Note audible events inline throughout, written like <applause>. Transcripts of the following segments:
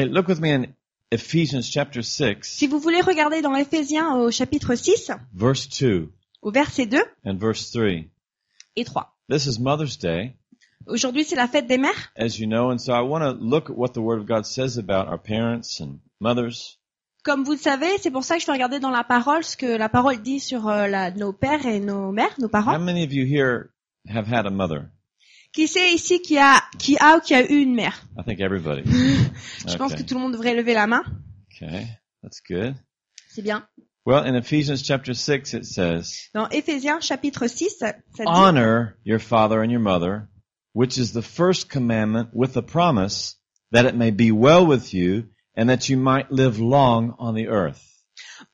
Hey, look with me in Ephesians chapter 6, Si vous voulez regarder dans Éphésiens au chapitre 6, verse 2 au verset 2 and verse 3. et 3. This is Mother's Day, Aujourd'hui, c'est la fête des mères. as you know, and so I want to look at what the Word of God says about our parents and mothers. Comme vous le savez, c'est pour ça que je vais regarder dans la parole ce que la parole dit sur euh, la- nos pères et nos mères, nos How parents. many of you here have had a mother? Qui c'est ici qui a, qui a ou qui a eu une mère? I think everybody. <laughs> Je pense que Okay. tout le monde devrait lever la main. Okay, that's good. C'est bien. Well, in Ephesians chapter 6, it says, Dans Éphésiens chapitre 6, ça dit Honor your father and your mother, which is the first commandment with a promise that it may be well with you and that you might live long on the earth.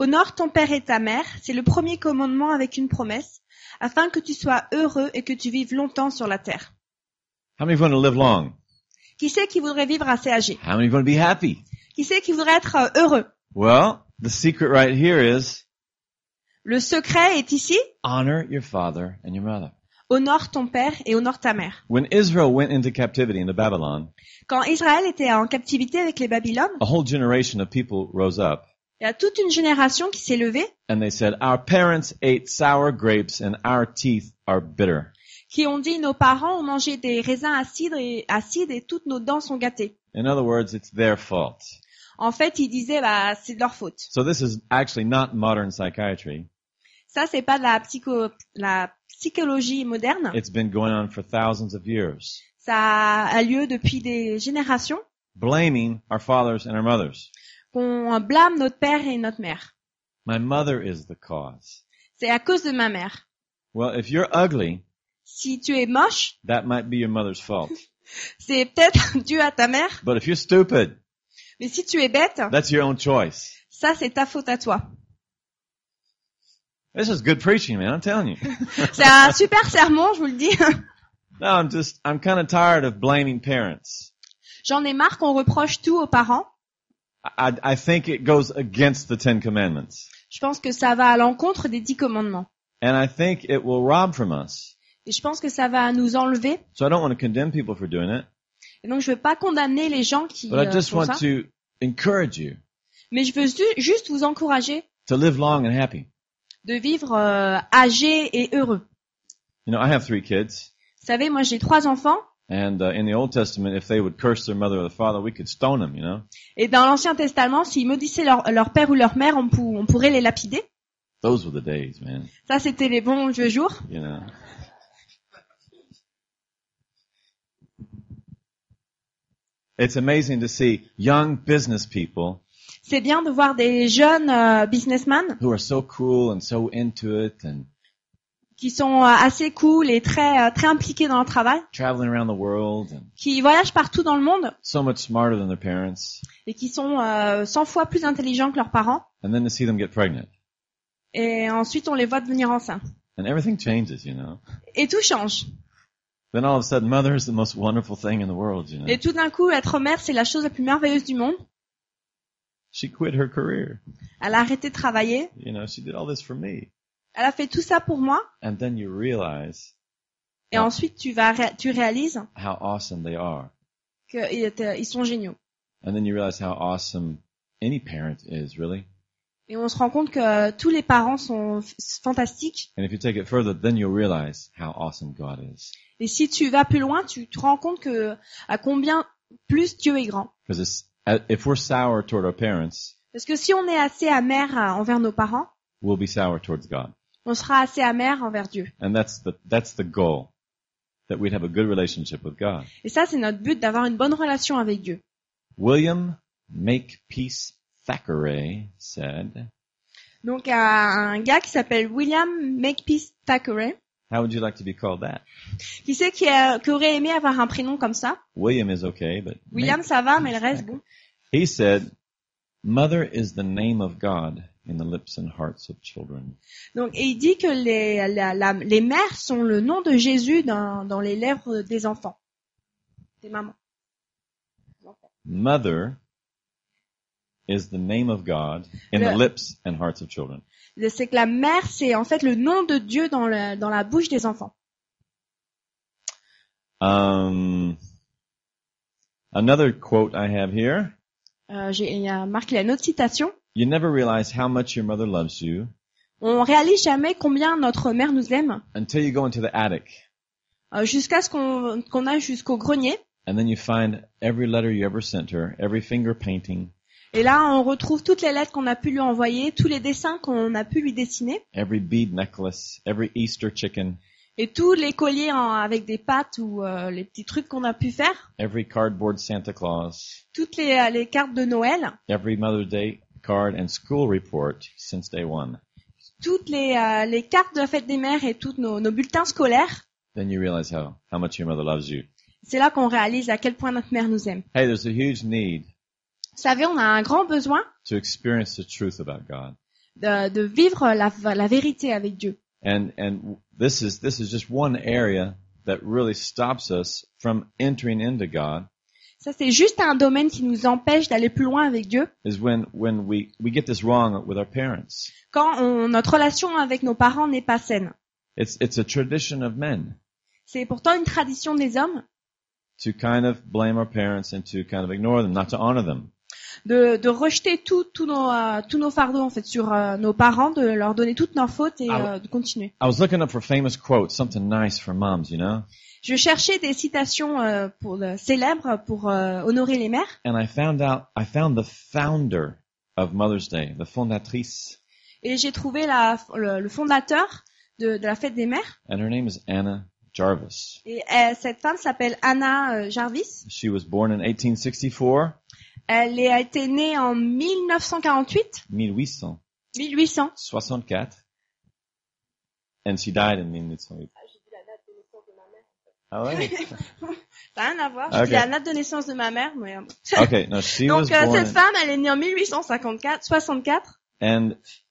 Honore ton père et ta mère, c'est le premier commandement avec une promesse, afin que tu sois heureux et que tu vives longtemps sur la terre. How many want to live long? Qui c'est qui voudrait vivre assez âgé? How many want to be happy? Qui c'est qui voudrait être euh, heureux? Well, the secret right here is Le secret est ici, honor your father and your mother. honore ton père et honore ta mère. When Israel went into captivity into Babylon, Quand Israël était en captivité avec les Babylones, a whole generation of people rose up il y a toute une génération qui s'est levée, and they said, Our parents ate sour grapes and our teeth are bitter. Qui ont dit nos parents ont mangé des raisins acides et, acides et toutes nos dents sont gâtées. In other words, it's their fault. En fait, ils disaient bah c'est de leur faute. So this is actually not modern psychiatry. Ça c'est pas de la psycho la psychologie moderne. It's been going on for thousands of years, Ça a lieu depuis des générations blaming our fathers and our mothers. qu'on blâme notre père et notre mère. My mother is the cause. C'est à cause de ma mère. Well, if you're ugly, Si tu es moche, that might be your mother's fault. <laughs> c'est peut-être <laughs> dû à ta mère, But if you're stupid, mais si tu es bête, that's your own choice. ça c'est ta faute à toi. <laughs> This is good preaching, man. I'm telling you. C'est un super sermon, je vous le dis. No, I'm just, I'm kind of tired of blaming parents. J'en ai marre qu'on reproche tout aux parents. I, I think it goes against the Ten Commandments. Je pense que ça va à l'encontre des dix commandements. And I think it will rob from us. Et je pense que ça va nous enlever. So I don't want to condemn people for doing it, Et donc je veux pas condamner les gens qui but I euh, just font ça. want to encourage you Mais je veux ju- juste vous encourager to live long and happy. de vivre euh, âgé et heureux. You know, I have three kids. Vous savez, moi j'ai trois enfants. And uh, in the Old Testament, if they would curse their mother or their father, we could stone them, you know? Et dans l'Ancien Testament, s'ils maudissaient leur, leur père ou leur mère, on, pou- on pourrait les lapider. Those were the days, man. Ça, c'était les bons vieux jours. You know? It's amazing to see young business people C'est bien de voir des jeunes euh, businessmen who are so cool and so into it and qui sont euh, assez cool et très euh, très impliqués dans leur travail, traveling around the world and qui voyagent partout dans le monde so much smarter than their parents. et qui sont euh, 100 fois plus intelligents que leurs parents. And then to see them get pregnant. Et ensuite, on les voit devenir enceintes. And everything changes, you know. Et tout change. Then all of a sudden, mother is the most wonderful thing in the world, you know. Et tout d'un coup, être mère, c'est la chose la plus merveilleuse du monde. She quit her career. Elle a arrêté de travailler. You know, she did all this for me. Elle a fait tout ça pour moi. And then you realize Et ensuite, tu vas, tu réalises how awesome they are. qu'ils sont géniaux. And then you realize how awesome any parent is, really. Et on se rend compte que tous les parents sont fantastiques. And if you take it further, then you'll realize how awesome God is. Et si tu vas plus loin, tu te rends compte que à combien plus Dieu est grand. Because if we're sour toward our parents, Parce que si on est assez amer euh, envers nos parents, we'll be sour towards God. on sera assez amer envers Dieu. And that's the, that's the goal. That we'd have a good relationship with God. Et ça, c'est notre but, d'avoir une bonne relation avec Dieu. William Makepeace Thackeray said, Donc, un, un gars qui s'appelle William Makepeace Thackeray, how would you like to be called that? qui sait qui, a- qui aurait aimé avoir un prénom comme ça? William is okay, but William, ça va, mais le reste, bon. he said, mother is the name of God in the lips and hearts of children. Donc, et il dit que les, la- la- les mères sont le nom de Jésus dans, dans les lèvres des enfants, des mamans. Mother is the name of God in the Le- lips and hearts of children. C'est que la mère, c'est en fait le nom de Dieu dans, le- dans la bouche des enfants. Um, another quote I have here Euh, j'ai il y a Marc, il a une autre citation. You never realize how much your mother loves you On réalise jamais combien notre mère nous aime until you go into the attic euh, jusqu'à ce qu'on qu'on aille jusqu'au grenier. and then you find every letter you ever sent her, every finger painting, Et là, on retrouve toutes les lettres qu'on a pu lui envoyer, tous les dessins qu'on a pu lui dessiner, every bead necklace, every Easter chicken, et tous les colliers en- avec des pattes ou euh, les petits trucs qu'on a pu faire, every cardboard Santa Claus, toutes les, euh, les cartes de Noël, every Mother's Day card and school report since day one. toutes les, euh, les cartes de la fête des mères et tous nos, nos bulletins scolaires. Then you realize how, how much your mother loves you. C'est là qu'on réalise à quel point notre mère nous aime. Hey, there's a huge need Vous savez, on a un grand besoin to experience the truth about God. de, de vivre la, la vérité avec Dieu. And, and this is, this is just one area that really stops us from entering into God Ça, c'est juste un domaine qui nous empêche d'aller plus loin avec Dieu. is when, when we, we get this wrong with our parents. Quand on- notre relation avec nos parents n'est pas saine. It's, it's a tradition of men C'est pourtant une tradition des hommes to kind of blame our parents and to kind of ignore them, not to honor them. De, de rejeter tout- nos, euh, tous nos fardeaux en fait sur euh, nos parents, de leur donner toutes leurs fautes et Ah euh, de continuer. I was looking up for famous quotes, something nice for moms, you know? Je cherchais des citations euh, pour célèbres pour euh, honorer les mères And I found out, I found the founder of Mother's Day, the fondatrice, et j'ai trouvé la, le, le fondateur de, de la fête des mères. and her name is Anna Jarvis. Et euh, cette femme s'appelle Anna Jarvis. She was born in 1864, Elle a été née en 1948, 1864, 1800. and she died in 1868. Ah ouais? <laughs> Ça n'a rien à voir. Je Ok. dis la date de naissance de ma mère. Mais, euh, Okay, no, she <laughs> was Donc euh, born, cette femme, elle est née en 1854, 64. and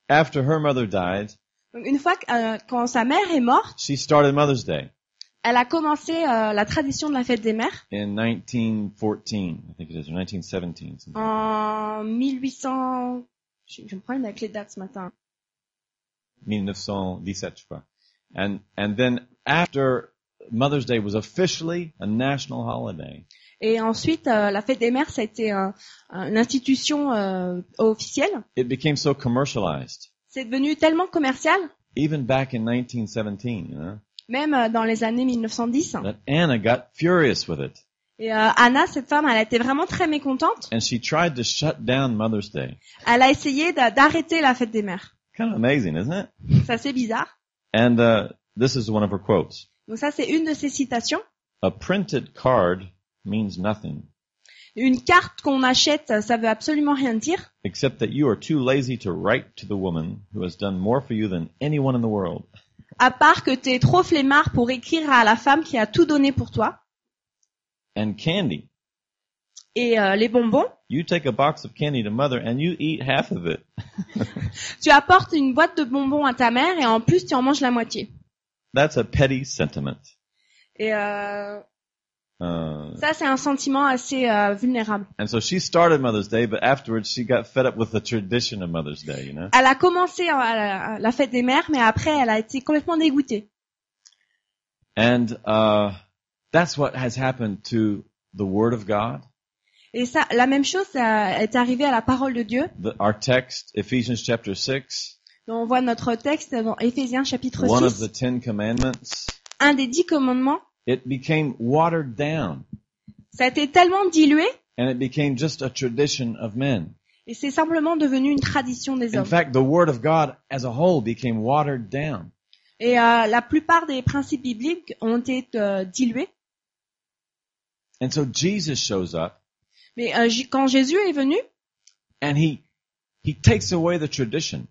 after her mother died, Donc une fois que, euh, quand sa mère est morte, she started Mother's Day elle a commencé euh, la tradition de la fête des mères in 1914, I think it is, or 1917. something. en 1800. Je, je me problème avec les dates ce matin. 1917, je crois. And, and then after Mother's Day was officially a national holiday, Et ensuite, euh, la fête des mères, ça a été un- une institution euh, officielle. it became so commercialized. C'est devenu tellement commercial, Even back in 1917, you know, même euh, dans les années 1910. that Anna got furious with it. Et euh, Anna, cette femme, elle été vraiment très mécontente. And she tried to shut down Mother's Day. Elle a essayé d'a- d'arrêter la fête des mères. Kind of amazing, isn't it? C'est assez bizarre. And, uh, this is one of her quotes. Donc ça, c'est une de ses citations. A printed card means nothing, Une carte qu'on achète, ça veut absolument rien dire, except that you are too lazy to write to the woman who has done more for you than anyone in the world. À part que t'es trop flemmard pour écrire à la femme qui a tout donné pour toi. And candy. Et euh, les bonbons, You take a box of candy to mother and you eat half of it. <laughs> tu apportes une boîte de bonbons à ta mère et en plus tu en manges la moitié. That's a petty sentiment. Et euh, Uh, ça, c'est un sentiment assez euh, vulnérable. and so she started Mother's Day, but afterwards she got fed up with the tradition of Mother's Day, you know? Elle a commencé euh, à la, fête des mères, mais après, elle a été complètement dégoûtée. And, uh, that's what has happened to the Word of God. Et ça, la même chose ça est arrivée à la parole de Dieu. The, our text, Ephesians chapter 6, Donc, on voit notre texte dans Éphésiens chapitre one of 6, the Ten Commandments, un des dix commandements. It became watered down Ça a été tellement dilué and it became just a tradition of men. et c'est simplement devenu une tradition des In hommes. fact, the Word of God as a whole became watered down. Et euh, la plupart des principes bibliques ont été euh, dilués. And so Jesus shows up Mais euh, quand Jésus est venu, and he, he takes away the tradition.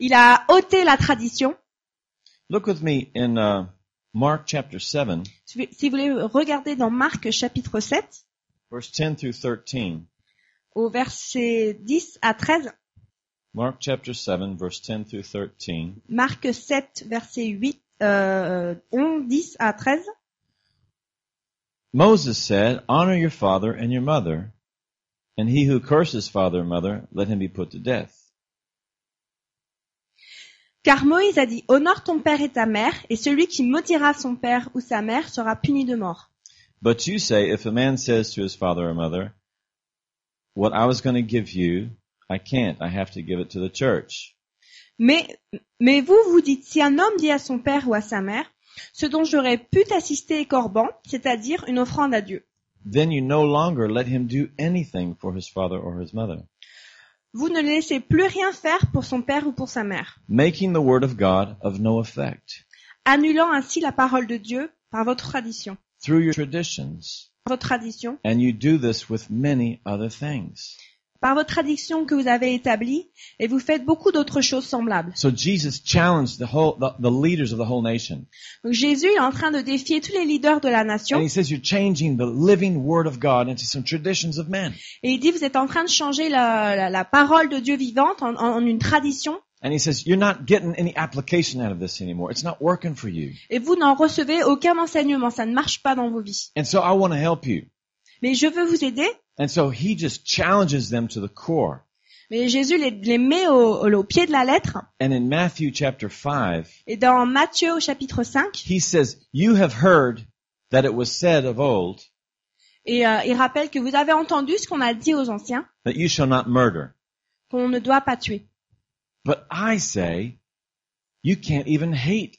il a ôté la tradition. Look with me in uh, Mark chapter 7, Si vous voulez regarder dans Marc chapitre 7, verse 10 through 13. au verset 10 à 13, Mark chapter 7, verse 10 through 13. Marc 7, verset 8, euh, 11, 10 à 13. Moses said, Honor your father and your mother, and he who curses father or mother, let him be put to death. Car Moïse a dit, honore ton père et ta mère, et celui qui maudira son père ou sa mère sera puni de mort. But you say, If a man says to his father or mother, what I was going to give you, I can't. I have to give it to the church. Mais, mais vous, vous dites, si un homme dit à son père ou à sa mère, ce dont j'aurais pu t'assister est corban, c'est-à-dire une offrande à Dieu. Then you no longer let him do anything for his father or his mother, Vous ne laissez plus rien faire pour son père ou pour sa mère, making the word of God of no effect annulant ainsi la parole de Dieu par votre tradition. through your traditions. Votre tradition, And you do this with many other things. Par votre tradition que vous avez établie, et vous faites beaucoup d'autres choses semblables. So Jesus challenged the whole, the, the leaders of the whole nation. Donc Jésus est en train de défier tous les leaders de la And nation, he says you're changing the living word of God into some traditions of men. et il dit vous êtes en train de changer la, la- la parole de Dieu vivante en, en- en une tradition, And he says you're not getting any application out of this anymore. It's not working for you. et vous n'en recevez aucun enseignement, ça ne marche pas dans vos vies. And so I want to help you. Mais je veux vous aider, And so he just challenges them to the core. mais Jésus les, les met au, au pied de la lettre, And in Matthew chapter 5, et dans Matthieu au chapitre 5, he says, you have heard that it was said of old et euh, il rappelle que vous avez entendu ce qu'on a dit aux anciens, that you shall not murder. qu'on ne doit pas tuer. But I say, you can't even hate.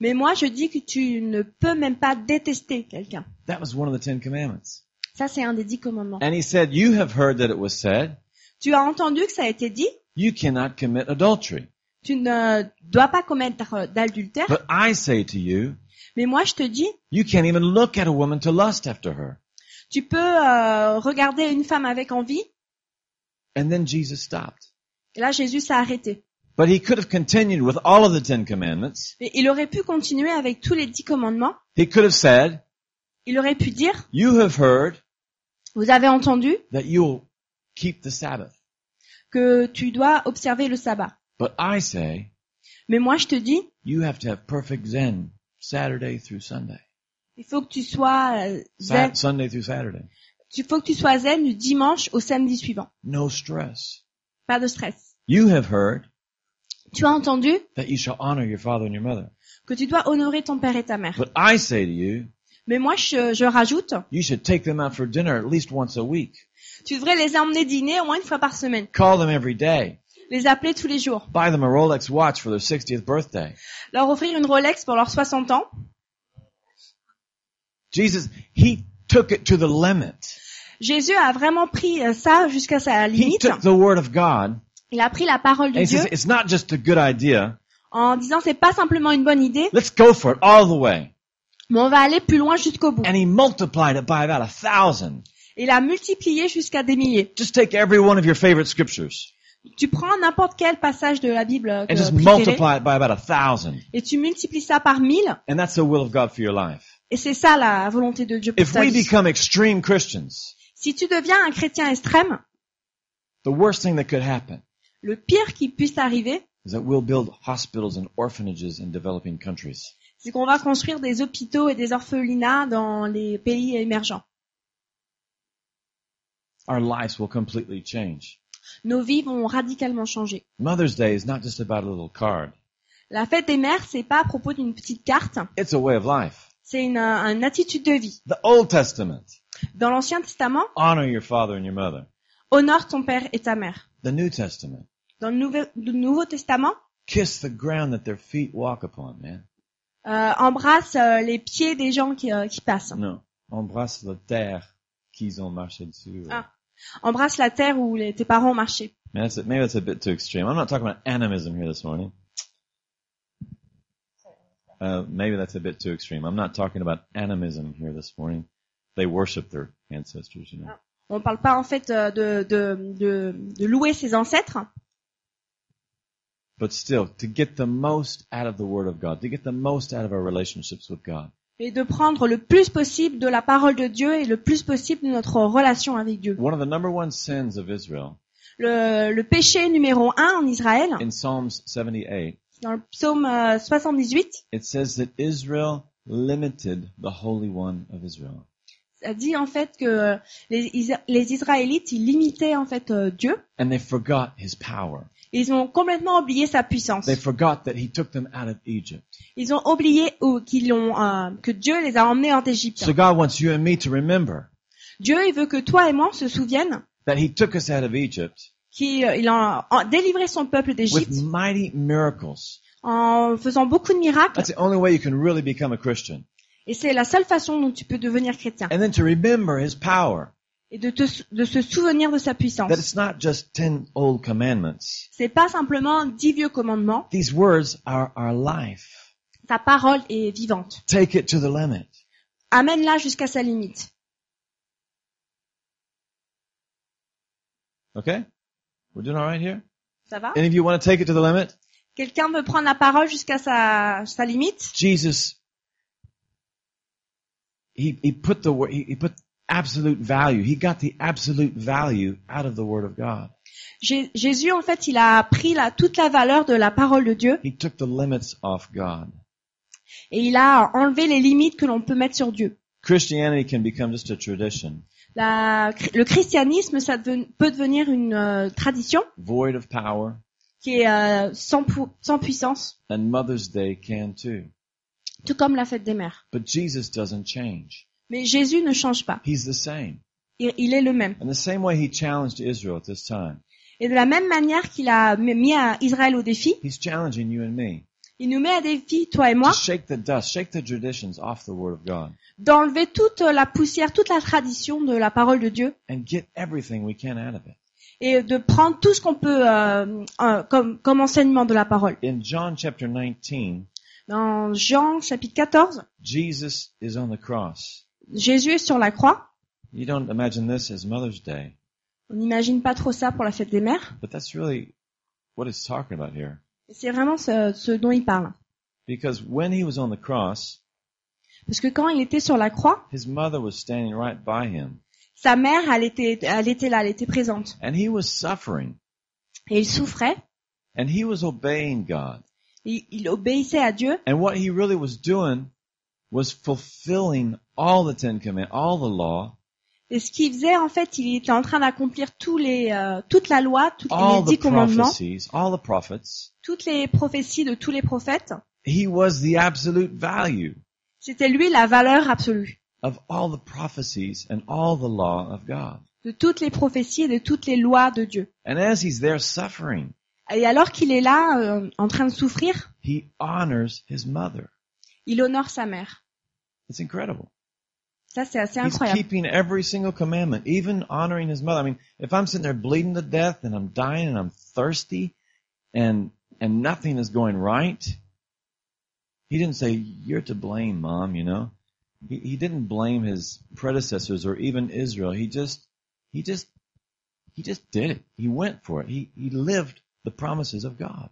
Mais moi, je dis que tu ne peux même pas détester quelqu'un. That was one of the Ten Commandments. Ça, c'est un des dix commandements. And he said, you have heard that it was said, Tu as entendu que ça a été dit, you cannot commit adultery. tu ne dois pas commettre d'adultère. But I say to you, Mais moi, je te dis, you can't even look at a woman to lust after her. tu peux euh, regarder une femme avec envie. And then Jesus stopped. Et là, Jésus s'est arrêté. But he could have continued with all of the Ten Commandments. Mais il aurait pu continuer avec tous les dix commandements. He could have said, Il aurait pu dire, you have heard vous avez entendu that you'll keep the Sabbath. que tu dois observer le sabbat. But I say, Mais moi, je te dis, you have to have perfect Zen Saturday through Sunday. il faut que tu sois euh, zen. Sunday through Saturday. Il faut que tu sois zen du dimanche au samedi suivant. No stress. Pas de stress. You have heard Tu as entendu that you shall honor your father and your mother. que tu dois honorer ton père et ta mère. But I say to you, Mais moi, je, je rajoute, you should take them out for dinner at least once a week. tu devrais les emmener dîner au moins une fois par semaine. Call them every day. Les appeler tous les jours. Buy them a Rolex watch for their 60th birthday. Leur offrir une Rolex pour leurs 60 ans. Jesus, he took it to the limit. Jésus a vraiment pris euh, ça jusqu'à sa He limite. took the word of God Il a pris la parole de he Dieu says, it's not just a good idea. en disant c'est pas simplement une bonne idée, Let's go for it all the way. Mais on va aller plus loin jusqu'au bout. And he multiplied it by about a thousand. Il a multiplié jusqu'à des milliers. Just take every one of your favorite scriptures Tu prends n'importe quel passage de la Bible euh, and just préféré multiply it by about a thousand. et tu multiplies ça par mille And that's the will of God for your life. et c'est ça la volonté de Dieu pour If ta we vie. become extreme Christians, Si tu deviens un chrétien extrême, the worst thing that could happen le pire qui puisse arriver, is that we'll build hospitals and orphanages in developing countries. C'est qu'on va construire des hôpitaux et des orphelinats dans les pays émergents. Our lives will completely change. Nos vies vont radicalement changer. Mother's Day is not just about a little card. La fête des mères, c'est pas à propos d'une petite carte, It's a way of life. c'est une, une attitude de vie. The Old Testament, Dans l'Ancien Testament, honor your father and your mother. honore ton père et ta mère. The New Testament, Dans le Nouveau, le Nouveau Testament, kiss the ground that their feet walk upon, man. Euh, embrasse euh, les pieds des gens qui, euh, qui passent. No. Embrasse la terre qu'ils ont marché dessus. Ah. Embrasse la terre où les- tes parents ont marché. Man, that's a, maybe that's a bit too extreme. I'm not talking about animism here this morning. Uh, maybe that's a bit too extreme. I'm not talking about animism here this morning. They worship their ancestors, you know. On parle pas en fait de, de, de, de louer ses ancêtres, But still, to get the most out of the Word of God, to get the most out of our relationships with God, mais de prendre le plus possible de la parole de Dieu et le plus possible de notre relation avec Dieu. one of the number one sins of Israel Le, le péché numéro un en Israël, in Psalms 78, dans le psaume euh, 78, it says that Israel limited the Holy One of Israel. ça dit en fait que les, Is- les Israélites, ils limitaient en fait euh, Dieu. And they forgot His power. Ils ont complètement oublié sa puissance. They forgot that He took them out of Egypt. Ils ont oublié ou qu'ils ont euh, que Dieu les a emmenés en Égypte. So God wants you and me to remember Dieu, il veut que toi et moi on se souviennent that He took us out of Egypt qu'il euh, il a en- délivré son peuple with d'Égypte mighty miracles. en faisant beaucoup de miracles. That's the only way you can really become a Christian. Et c'est la seule façon dont tu peux devenir chrétien. And then to remember His power. Et de, te, de se souvenir de sa puissance. That it's not just ten old commandments. C'est pas simplement dix vieux commandements. These words are our life. Sa parole est vivante. Take it to the limit. Amène-la jusqu'à sa limite. Okay? We're doing all right here? Ça va? Any of you want to take it to the limit? Quelqu'un veut prendre la parole jusqu'à sa, sa limite? Jesus, he, he put the, he put absolute value. He got the absolute value out of the Word of God. Jé- Jésus, en fait, il a pris la, toute la valeur de la parole de Dieu He took the limits off God. et il a enlevé les limites que l'on peut mettre sur Dieu. Christianity can become just a tradition, La- le christianisme, ça deven- peut devenir une euh, tradition void of power, qui est euh, sans, pou- sans puissance, and Mother's Day can too. tout comme la fête des mères. But Jesus doesn't change. Mais Jésus ne change pas. He's the same. Il, il est le même. And the same way he challenged Israel at this time, Et de la même manière qu'il a mis à Israël au défi, he's challenging you and me il nous met à défi, toi et moi, to shake the dust, shake the traditions off the Word of God, d'enlever toute la poussière, toute la tradition de la parole de Dieu and get everything we can out of it. et de prendre tout ce qu'on peut euh, euh, comme, comme enseignement de la parole. In John chapter 19, Dans Jean chapitre 14, Jesus is on the cross. Jésus est sur la croix. You don't imagine this as Mother's Day, On n'imagine pas trop ça pour la fête des mères. but that's really what it's talking about here. Et C'est vraiment ce, ce dont il parle. Because when he was on the cross, Parce que quand il était sur la croix, his mother was standing right by him, sa mère, elle était, elle était là, elle était présente. and he was suffering, Et il souffrait, and he was obeying God. il, il obéissait à Dieu. And what he really was doing was fulfilling all the Ten Commandments, all the law, Et ce qu'il faisait, en fait, il était en train d'accomplir tous les, euh, toute la loi, tous les dix commandements, prophecies, all the prophets. toutes les prophéties de tous les prophètes. He was the absolute value C'était lui la valeur absolue of all the prophecies and all the law of God. de toutes les prophéties et de toutes les lois de Dieu. And as he's there suffering, Et alors qu'il est là, euh, en train de souffrir, he honors his mother. il honore sa mère. It's incredible. Ça, c'est assez He's incroyable. keeping every single commandment, even honoring his mother. I mean, if I'm sitting there bleeding to death and I'm dying and I'm thirsty and, and nothing is going right, he didn't say, you're to blame, mom, you know. He, he didn't blame his predecessors or even Israel. He just, he just, he just did it. He went for it. He, he lived the promises of God.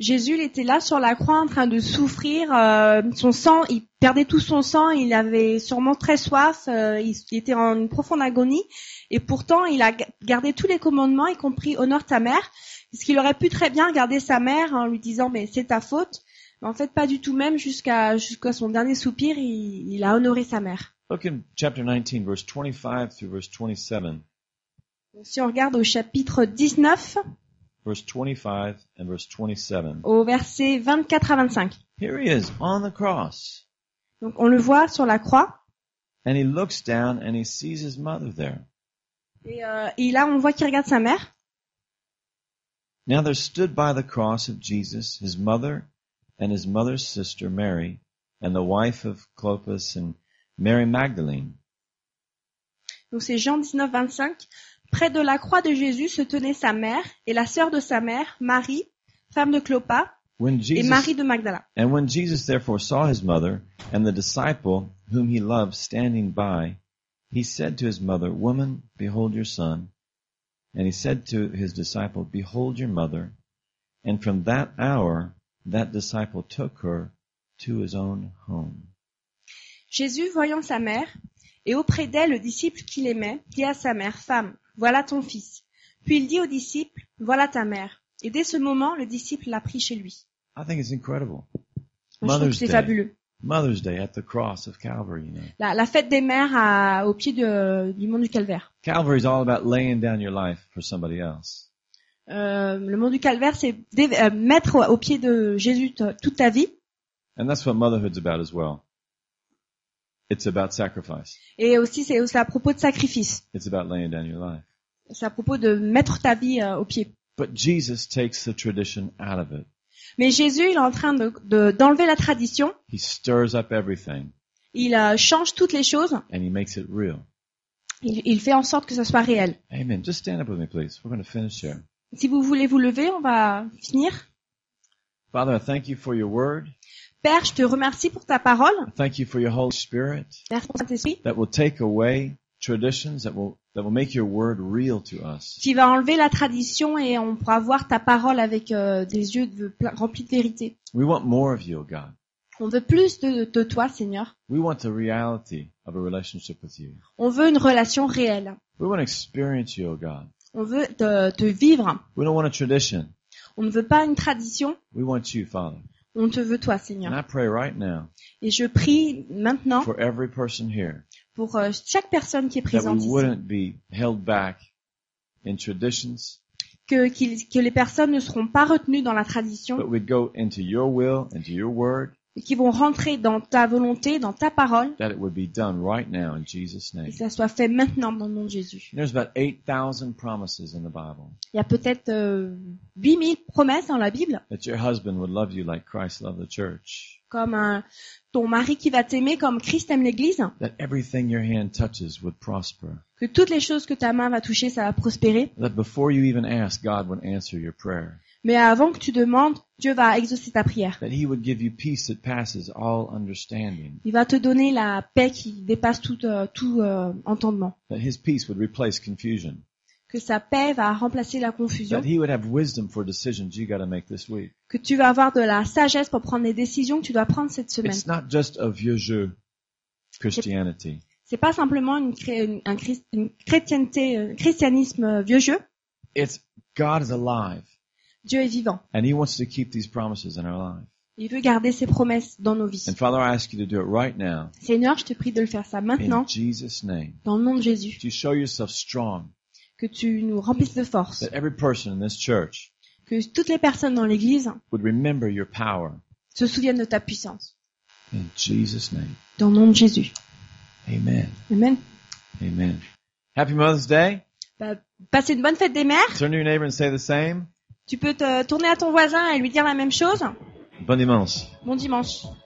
Jésus, il était là sur la croix en train de souffrir. euh, son sang, il perdait tout son sang. Il avait sûrement très soif. euh, il, il était en une profonde agonie. Et pourtant, il a ga- gardé tous les commandements, y compris honore ta mère. Parce qu'il aurait pu très bien garder sa mère en lui disant mais c'est ta faute. Mais en fait, pas du tout. Même jusqu'à jusqu'à son dernier soupir, il, il a honoré sa mère. Look in chapter 19, verse 25 through verse 27. Donc, si on regarde au chapitre 19, Verse 25 and verse 27. au verset 24 à 25. Here he is on the cross. Donc on le voit sur la croix. And he looks down and he sees his mother there. Et, euh, et là, on voit qu'il regarde sa mère. Now there stood by the cross of Jesus his mother and his mother's sister Mary and the wife of Clopas and Mary Magdalene. Donc c'est Jean 19, 25. Près de la croix de Jésus se tenait sa mère et la sœur de sa mère, Marie, femme de Clopas, When et Jesus, Marie de Magdala. and when Jesus therefore saw his mother and the disciple whom he loved standing by, he said to his mother, Woman, behold your son. And he said to his disciple, Behold your mother. And from that hour, that disciple took her to his own home. Jésus, voyant sa mère, et auprès d'elle le disciple qu'il aimait, dit à sa mère, Femme, voilà ton fils. Puis il dit au disciple, Voilà ta mère. Et dès ce moment, le disciple l'a pris chez lui. I think it's incredible. Moi, je trouve que c'est fabuleux. Mother's Day at the cross of Calvary, you know. La, la fête des mères à- au pied de- du mont du Calvaire. Calvary is all about laying down your life for somebody else. Euh, le mont du Calvaire, c'est euh, mettre au, au pied de Jésus toute ta vie. And that's what motherhood's about as well. It's about sacrifice. Et aussi, c'est à propos de sacrifice. It's about laying down your life. C'est à propos de mettre ta vie euh, au pied. But Jesus takes the tradition out of it. Mais Jésus, il est en train de de- d'enlever la tradition. He stirs up everything Il euh, change toutes les choses. and he makes it real. Il, il fait en sorte que ce soit réel. Amen. Just stand up with me, please. We're going to finish here. Si vous voulez vous lever, on va finir. Father, I thank you for your word. Père, je te remercie pour ta parole. I thank you for your Holy Spirit Merci pour Saint-Esprit. that will take away traditions that will, that will make your word real to us. qui va enlever la tradition et on pourra voir ta parole avec euh, des yeux de- remplis de vérité. We want more of you, God. On veut plus de, de toi, Seigneur. We want the reality of a relationship with you. On veut une relation réelle. We want to experience you, God. On veut te, te vivre. We don't want a tradition. On ne veut pas une tradition. We want you, Father. On te veut toi, And Seigneur. I pray right now Et je prie maintenant for every person here pour euh, chaque personne qui est présente ici, que, les personnes ne seront pas retenues dans la tradition, but we'd go into your will, into your word, et qui vont rentrer dans ta volonté, dans ta parole, that it would be done right now in Jesus' et name. que ça soit fait maintenant dans le nom de Jésus. There's about 8,000 promises in the Bible. Il y a peut-être euh, 8000 promesses dans la Bible, that your husband would love you like Christ loved the church, comme un- ton mari qui va t'aimer comme Christ aime l'Église, that everything your hand touches would prosper, que toutes les choses que ta main va toucher, ça va prospérer. that before you even ask, God would answer your prayer, Mais avant que tu demandes, Dieu va exaucer ta prière. that he would give you peace that passes all understanding, Il va te donner la paix qui dépasse tout, euh, tout euh, entendement. that his peace would replace confusion, Que sa paix va remplacer la confusion. that he would have wisdom for decisions you got to make this week. Que tu vas avoir de la sagesse pour prendre les décisions que tu dois prendre cette semaine. It's not just a vieux jeu Christianity. C'est pas simplement une, cré- une- un une chrétienté, un christianisme euh, vieux jeu. It's God is alive Dieu est vivant. and he wants to keep these promises in our life. Il veut garder ses promesses dans nos vies. And Father, I ask you to do it right now Seigneur, je te prie de le faire ça maintenant, in Jesus' name. dans le nom de Jésus. To show yourself strong, Que tu nous remplisses de force. that every person in this church Que toutes les personnes dans l'église would remember your power. se souviennent de ta puissance. In Jesus' name. Dans le nom de Jésus. Amen. Amen. Amen. Happy Mother's Day. Bah, passez une bonne fête des mères. Turn to your neighbor and say the same. Tu peux te tourner à ton voisin et lui dire la même chose. Bon dimanche. Bon dimanche.